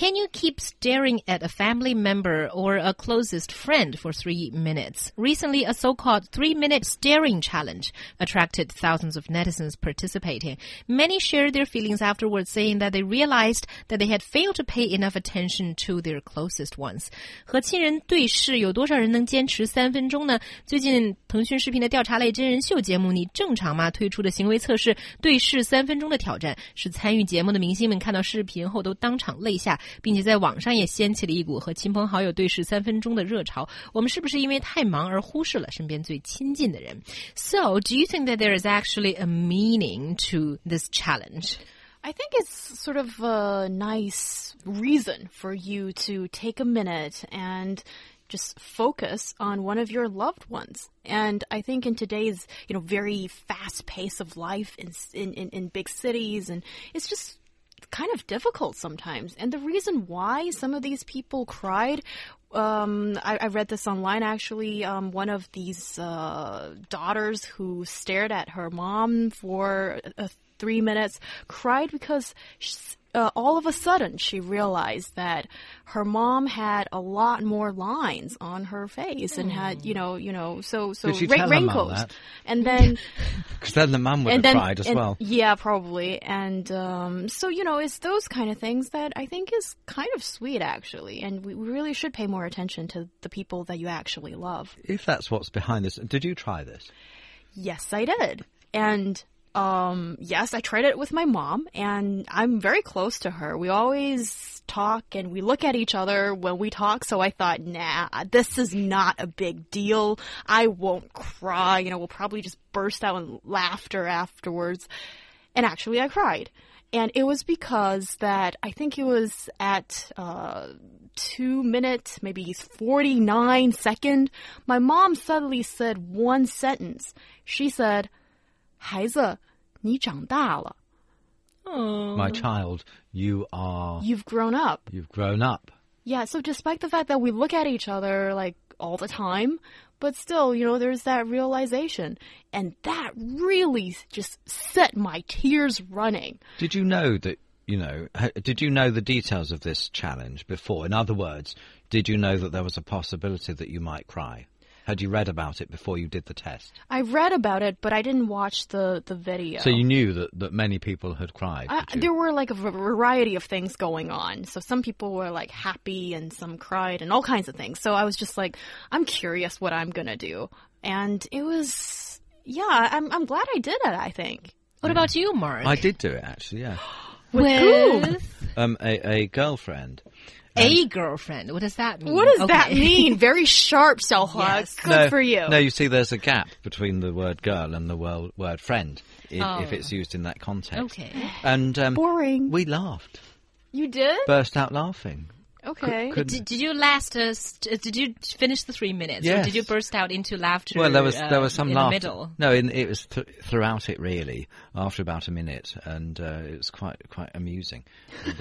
Can you keep staring at a family member or a closest friend for three minutes? Recently, a so-called three-minute staring challenge attracted thousands of netizens participating. Many shared their feelings afterwards, saying that they realized that they had failed to pay enough attention to their closest ones. 和亲人对视，有多少人能坚持三分钟呢？最近，腾讯视频的调查类真人秀节目《你正常吗》推出的行为测试“对视三分钟”的挑战，使参与节目的明星们看到视频后都当场泪下。 并且在网上也掀起了一股和亲朋好友对视三分钟的热潮。我们是不是因为太忙而忽视了身边最亲近的人？So, do you think that there is actually a meaning to this challenge? I think it's sort of a nice reason for you to take a minute and just focus on one of your loved ones. And I think in today's, you know, very fast pace of life in, in, in big cities and it's just kind of difficult sometimes. And the reason why some of these people cried um, I, I, read this online actually. Um, one of these uh, daughters who stared at her mom for uh, three minutes cried because uh, all of a sudden she realized that her mom had a lot more lines on her face and had you know you know so so ra wrinkles. and then because then the mum would have then, cried as and, well. yeah probably. And um, so you know it's those kind of things that I think is kind of sweet actually. And we really should pay more attention to the people that you actually love. If that's what's behind this did you try this? Yes I did. And um, yes, I tried it with my mom, and I'm very close to her. We always talk and we look at each other when we talk, so I thought, nah, this is not a big deal. I won't cry. You know, we'll probably just burst out in laughter afterwards. And actually, I cried. And it was because that I think it was at, uh, two minutes, maybe 49 second, my mom suddenly said one sentence. She said, 孩子，你长大了。My child, you are. You've grown up. You've grown up. Yeah, so despite the fact that we look at each other like all the time, but still, you know, there's that realization. And that really just set my tears running. Did you know that, you know, did you know the details of this challenge before? In other words, did you know that there was a possibility that you might cry? Had you read about it before you did the test? I read about it, but I didn't watch the, the video. So you knew that, that many people had cried? Uh, there were like a variety of things going on. So some people were like happy and some cried and all kinds of things. So I was just like, I'm curious what I'm going to do. And it was, yeah, I'm, I'm glad I did it, I think. What yeah. about you, Mark? I did do it actually, yeah. With, With? Um, a, a girlfriend a girlfriend. What does that mean? What does okay. that mean? Very sharp, Xiaohua. Yes. Good no, for you. No, you see, there's a gap between the word girl and the word, word friend if, oh. if it's used in that context. Okay. And um, boring. We laughed. You did? Burst out laughing. Okay. Could, did, did, you last? Uh, did you finish the three minutes? Yes. Or did you burst out into laughter? Well, there was there was some uh, laughter. No, in, it was th throughout it really. After about a minute, and uh, it was quite quite amusing.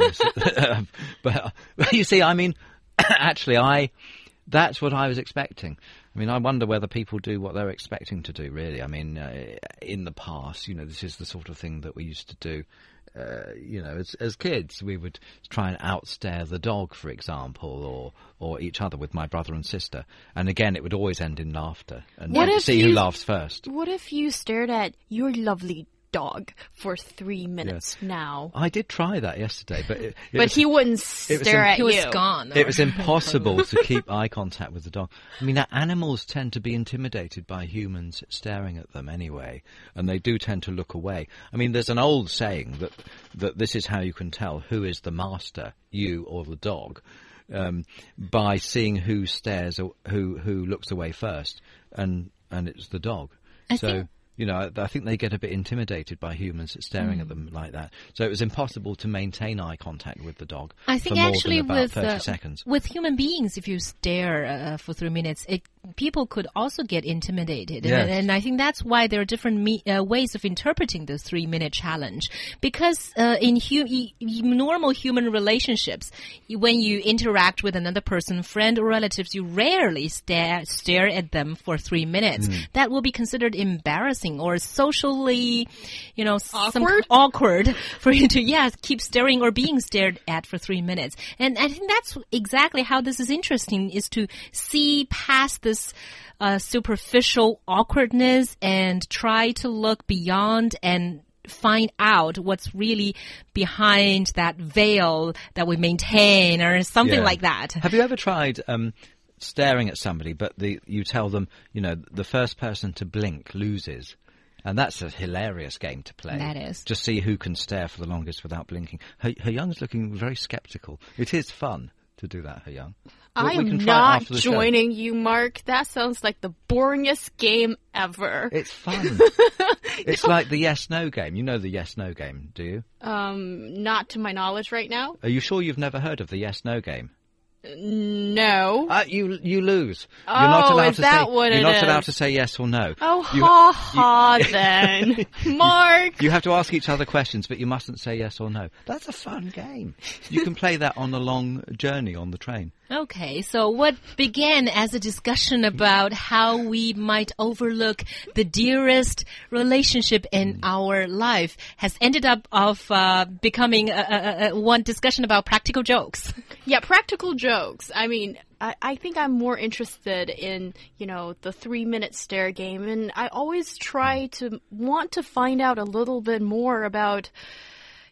but, but you see, I mean, actually, I that's what I was expecting. I mean, I wonder whether people do what they're expecting to do. Really, I mean, uh, in the past, you know, this is the sort of thing that we used to do uh, you know, as, as kids, we would try and outstare the dog, for example, or or each other with my brother and sister. And again, it would always end in laughter. And what see you, who laughs first. What if you stared at your lovely dog for three minutes now. I did try that yesterday, but it, it but was, he wouldn't stare at he you. was gone. It was impossible to keep eye contact with the dog. I mean, animals tend to be intimidated by humans staring at them anyway, and they do tend to look away. I mean, there's an old saying that that this is how you can tell who is the master, you or the dog. Um, by seeing who stares, who who looks away first, and and it's the dog. I so think You know, I think they get a bit intimidated by humans staring Hmm. at them like that. So it was impossible to maintain eye contact with the dog I think for more actually than about with 30 uh, seconds. with human beings, if you stare uh, for three minutes, it people could also get intimidated, Yes. and, and I think that's why there are different me, uh, ways of interpreting the three minute challenge. Because uh, in hu- normal human relationships, when you interact with another person, friend or relatives, you rarely stare stare at them for three minutes. Hmm. That will be considered embarrassing or socially, you know, Awkward? awkward for you to yeah keep staring or being stared at for three minutes and i think that's exactly how this is interesting is to see past this uh, superficial awkwardness and try to look beyond and find out what's really behind that veil that we maintain or something Yeah. like that Have you ever tried um, staring at somebody, but the, you tell them, you know, the first person to blink loses? And that's a hilarious game to play. That is. Just see who can stare for the longest without blinking. Her, He Yang's looking very sceptical. It is fun to do that, He Yang. I we, am not the show. joining you, Mark. That sounds like the boringest game ever. It's fun. it's like the yes no game. You know the yes no game, do you? Um, not to my knowledge right now. Are you sure you've never heard of the yes no game? No. Uh, you you lose. Oh, you're not allowed is to that say what you're not is? allowed to say yes or no. oh, You- ha ha then. Mark. You have to ask each other questions, but you mustn't say yes or no. That's a fun game. You can play that on a long journey on the train. Okay, so what began as a discussion about how we might overlook the dearest relationship in our life has ended up of uh, becoming a, a, a, one discussion about practical jokes. Yeah, practical jokes. I mean, I, I think I'm more interested in, you know, the three minute stare game. And I always try to want to find out a little bit more about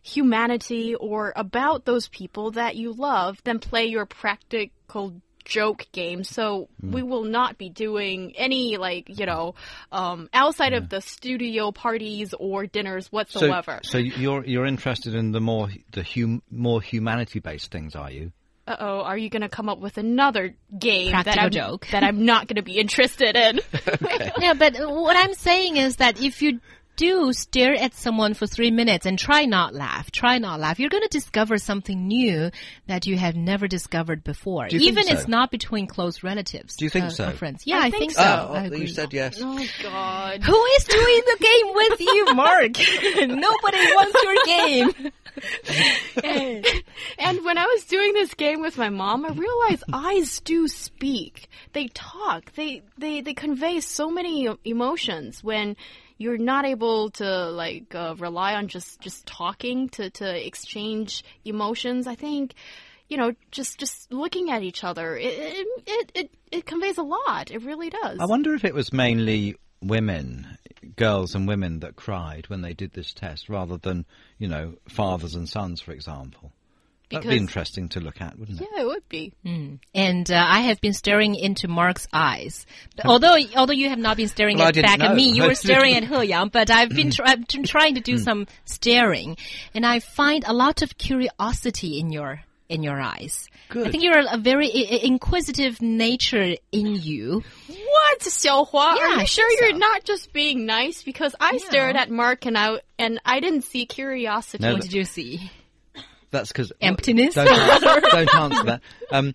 humanity or about those people that you love than play your practical joke game. So we will not be doing any, like, you know, um, outside of the studio parties or dinners So, whatsoever. so you're you're interested in the more the hum, more humanity based things, are you? Uh oh, are you going to come up with another game that I'm, joke. that I'm not going to be interested in? yeah, but what I'm saying is that if you do stare at someone for three minutes and try not laugh, try not laugh, you're going to discover something new that you have never discovered before. Do you think Even so? it's not between close relatives. Do you think uh, so? friends. Yeah, I I, think think so. so. Oh, I you said yes. oh God. Who is doing the game with you, Mark? Nobody wants your game. And when I was doing this game with my mom, I realized eyes do speak. They talk. They they they convey so many emotions when you're not able to like uh, rely on just just talking to to exchange emotions. I think you know just just looking at each other it it it, it, it conveys a lot. It really does. I wonder if it was mainly women, girls and women that cried when they did this test, rather than you know fathers and sons, for example. That'd be interesting to look at, wouldn't it? yeah, it would be. And uh, I have been staring into Mark's eyes. But although although you have not been staring Well, at didn't back at me, you were staring at He Yang. But I've been, tr- I've been trying to do some staring, and I find a lot of curiosity in your in your eyes. I think you're a very i- i- inquisitive nature in you. What, Xiaohua? Yeah, Are I you sure think you're so. not just being nice? Because I stared at Mark and I and I didn't see curiosity. No, What did you see? That's because Emptiness? Don't, answer- don't answer that. Um,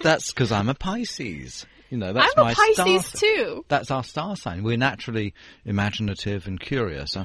that's because I'm a Pisces. You know, that's I'm my a Pisces star. too. That's our star sign. We're naturally imaginative and curious.